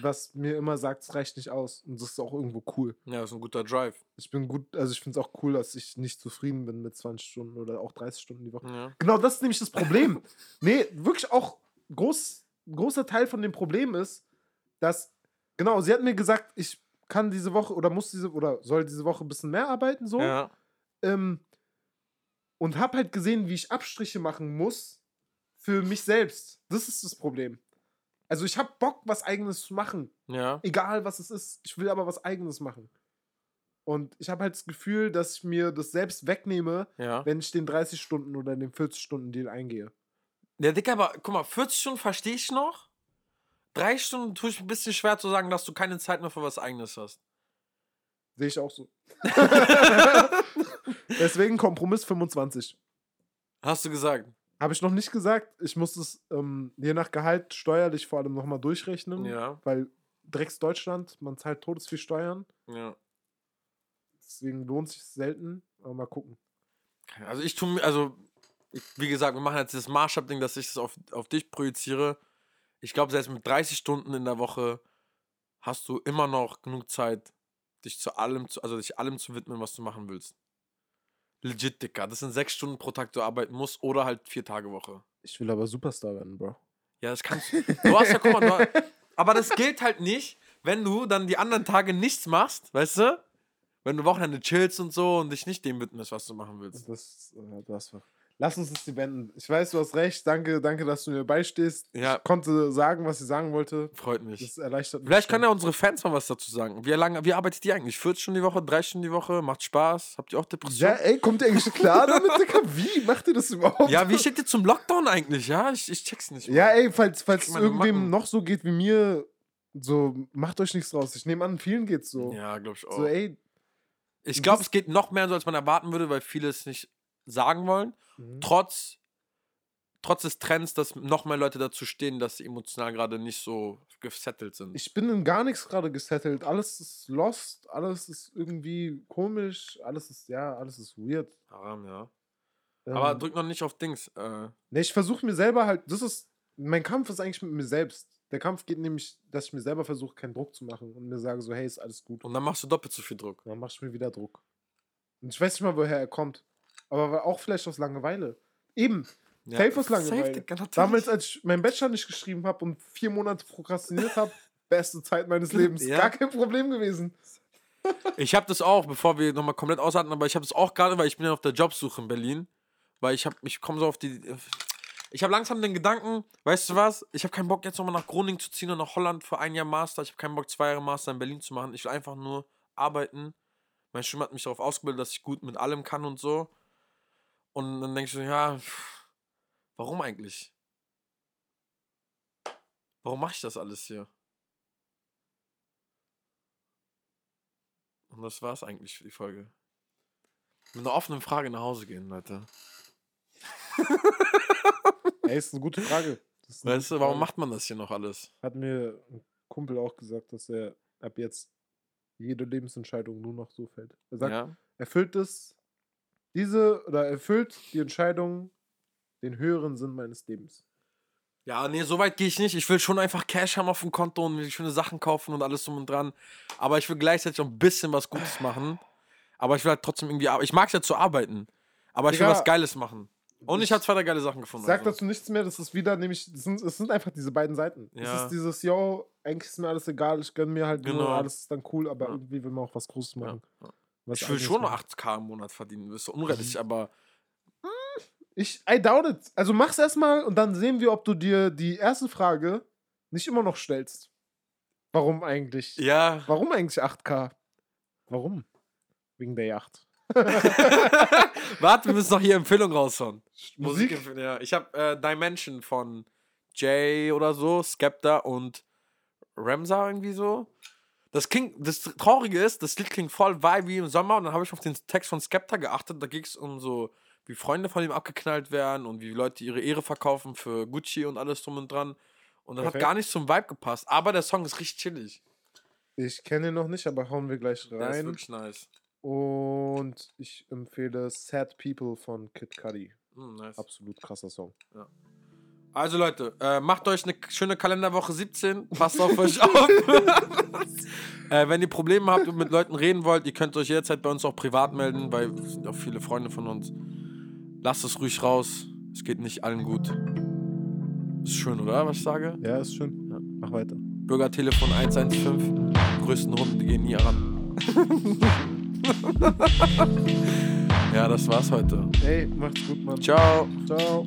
was mir immer sagt, es reicht nicht aus. Und das ist auch irgendwo cool. ja, das ist ein guter Drive. Ich bin gut, also ich finde es auch cool, dass ich nicht zufrieden bin mit 20 Stunden oder auch 30 Stunden die Woche. Ja. Genau, das ist nämlich das Problem. nee, wirklich auch groß, großer Teil von dem Problem ist, dass, genau, sie hat mir gesagt, ich kann diese Woche oder muss diese oder soll diese Woche ein bisschen mehr arbeiten, so. ja. Ähm, und hab halt gesehen, wie ich Abstriche machen muss für mich selbst. Das ist das Problem. Also ich hab Bock, was eigenes zu machen. Ja. Egal, was es ist. Ich will aber was eigenes machen. Und ich habe halt das Gefühl, dass ich mir das selbst wegnehme, Ja. wenn ich den 30 Stunden oder den 40 Stunden Deal eingehe. Der Dicker, aber guck mal, 40 Stunden verstehe ich noch. Drei Stunden tue ich ein bisschen schwer zu sagen, dass du keine Zeit mehr für was Eigenes hast. Sehe ich auch so. Deswegen Kompromiss 25. Hast du gesagt? Habe ich noch nicht gesagt. Ich muss es ähm, je nach Gehalt steuerlich vor allem nochmal durchrechnen. Ja. Weil Drecks Deutschland, man zahlt todesviel Steuern. Ja. Deswegen lohnt sich selten. Aber mal gucken. Also ich tue mir, also, ich, wie gesagt, wir machen jetzt das Maßstab-Ding, dass ich das auf, auf dich projiziere. Ich glaube, selbst mit 30 Stunden in der Woche hast du immer noch genug Zeit, dich zu allem, zu, also dich allem zu widmen, was du machen willst. Legit, Dicker. Das sind sechs Stunden pro Tag, du arbeiten musst oder halt vier Tage Woche. Ich will aber Superstar werden, Bro. Ja, das kannst du. Du hast ja, guck mal, hast- aber das gilt halt nicht, wenn du dann die anderen Tage nichts machst, weißt du? Wenn du Wochenende chillst und so und dich nicht dem widmest, was du machen willst. Das, äh, du hast Lass uns das beenden. Ich weiß, du hast recht. Danke, danke, dass du mir beistehst. Ja. Ich konnte sagen, was ich sagen wollte. Freut mich. Das erleichtert mich. Vielleicht können ja unsere Fans mal was dazu sagen. Wie lange, wie arbeitet ihr eigentlich? 40 Stunden die Woche, 3 Stunden die Woche? Macht Spaß? Habt ihr auch Ja, Depressionen? ey, kommt ihr eigentlich klar damit, Digga? Wie macht ihr das überhaupt? Ja, wie steht ihr zum Lockdown eigentlich? Ja, ich, ich check's nicht. Ja, Mann. ey, falls, falls es irgendwem Macken. noch so geht wie mir, so, macht euch nichts draus. Ich nehme an, vielen geht's so. Ja, glaub ich auch. So, ey. ich glaube, es geht noch mehr so, als man erwarten würde, weil viele es nicht sagen wollen. Mhm. Trotz, trotz des Trends, dass noch mehr Leute dazu stehen, dass sie emotional gerade nicht so gesettelt sind. Ich bin in gar nichts gerade gesettelt. Alles ist lost, alles ist irgendwie komisch, alles ist, ja, alles ist weird. Haram, ja. Ähm, Aber drück noch nicht auf Dings. Äh, Ne, ich versuche mir selber halt, das ist, mein Kampf ist eigentlich mit mir selbst. Der Kampf geht nämlich, dass ich mir selber versuche, keinen Druck zu machen und mir sage so, hey, ist alles gut. und dann machst du doppelt so viel Druck. Und dann mach ich mir wieder Druck. Und ich weiß nicht mal, woher er kommt. Aber auch vielleicht aus Langeweile. Eben, Ja, safe aus Langeweile. Natürlich. Damals, als ich meinen Bachelor nicht geschrieben habe und vier Monate prokrastiniert habe, beste Zeit meines Lebens. Ja. Gar kein Problem gewesen. Ich habe das auch, bevor wir nochmal komplett aushalten, aber ich habe das auch gerade, weil ich bin ja auf der Jobsuche in Berlin. Weil ich habe, ich komme so auf die. Ich habe langsam den Gedanken, weißt du was? Ich habe keinen Bock jetzt nochmal nach Groningen zu ziehen und nach Holland für ein Jahr Master. Ich habe keinen Bock, zwei Jahre Master in Berlin zu machen. Ich will einfach nur arbeiten. Mein Studium hat mich darauf ausgebildet, dass ich gut mit allem kann und so. Und dann ich so, ja, warum eigentlich? Warum mache ich das alles hier? Und das war's eigentlich für die Folge. Mit einer offenen Frage nach Hause gehen, Leute. Ey, ist eine gute Frage. Eine Weißt du, warum Frage. macht man das hier noch alles? Hat mir ein Kumpel auch gesagt, dass er ab jetzt jede Lebensentscheidung nur noch so fällt. Er sagt, Ja? erfüllt es diese oder erfüllt die Entscheidung den höheren Sinn meines Lebens. Ja, nee, so weit gehe ich nicht. Ich will schon einfach Cash haben auf dem Konto und mir schöne Sachen kaufen und alles drum und dran. Aber ich will gleichzeitig auch ein bisschen was Gutes machen. Aber ich will halt trotzdem irgendwie arbeiten. Ich mag es ja zu arbeiten. Aber ich will was Geiles machen. Und ich ich habe zwei, drei geile Sachen gefunden. Sag also. dazu nichts mehr, das ist wieder nämlich, das sind, es sind einfach diese beiden Seiten. Es Ja. ist dieses, yo, eigentlich ist mir alles egal, ich gönn mir halt nur, Genau. alles ist dann cool, aber Ja. irgendwie will man auch was Großes machen. ja. Was Ich will schon noch machen. 8k im Monat verdienen. Das ist so unrealistisch, aber Ich, I doubt it. Also mach's erstmal und dann sehen wir, ob du dir die erste Frage nicht immer noch stellst. Warum eigentlich? ja. Warum eigentlich 8K? Warum? Wegen der Yacht. Warte, wir müssen noch hier Empfehlungen raushauen. Musik? Musikempfehlung, ja. Ich habe äh, Dimension von Jay oder so, Skepta und Ramsa irgendwie so. Das klingt, das Traurige ist, das Lied klingt voll vibe im Sommer und dann habe ich auf den Text von Skepta geachtet. Da ging es um so, wie Freunde von ihm abgeknallt werden und wie Leute ihre Ehre verkaufen für Gucci und alles drum und dran. Und das hat Perfekt. gar nicht zum Vibe gepasst. Aber der Song ist richtig chillig. Ich kenne ihn noch nicht, aber hauen wir gleich Der ist rein. wirklich nice. Und ich empfehle Sad People von Kid Cudi. Hm, nice. Absolut krasser Song. Also Leute, äh, macht euch eine schöne Kalenderwoche 17. Passt auf euch auf. äh, wenn ihr Probleme habt und mit Leuten reden wollt, ihr könnt euch jederzeit bei uns auch privat melden, weil es sind auch viele Freunde von uns. Lasst es ruhig raus. Es geht nicht allen gut. Ist schön, oder? Was ich sage? Ja, ist schön. Ja. Mach weiter. Bürgertelefon 115. Die größten Runden, die gehen nie ran. ja, das war's heute. Ey, macht's gut, Mann. Ciao. Ciao.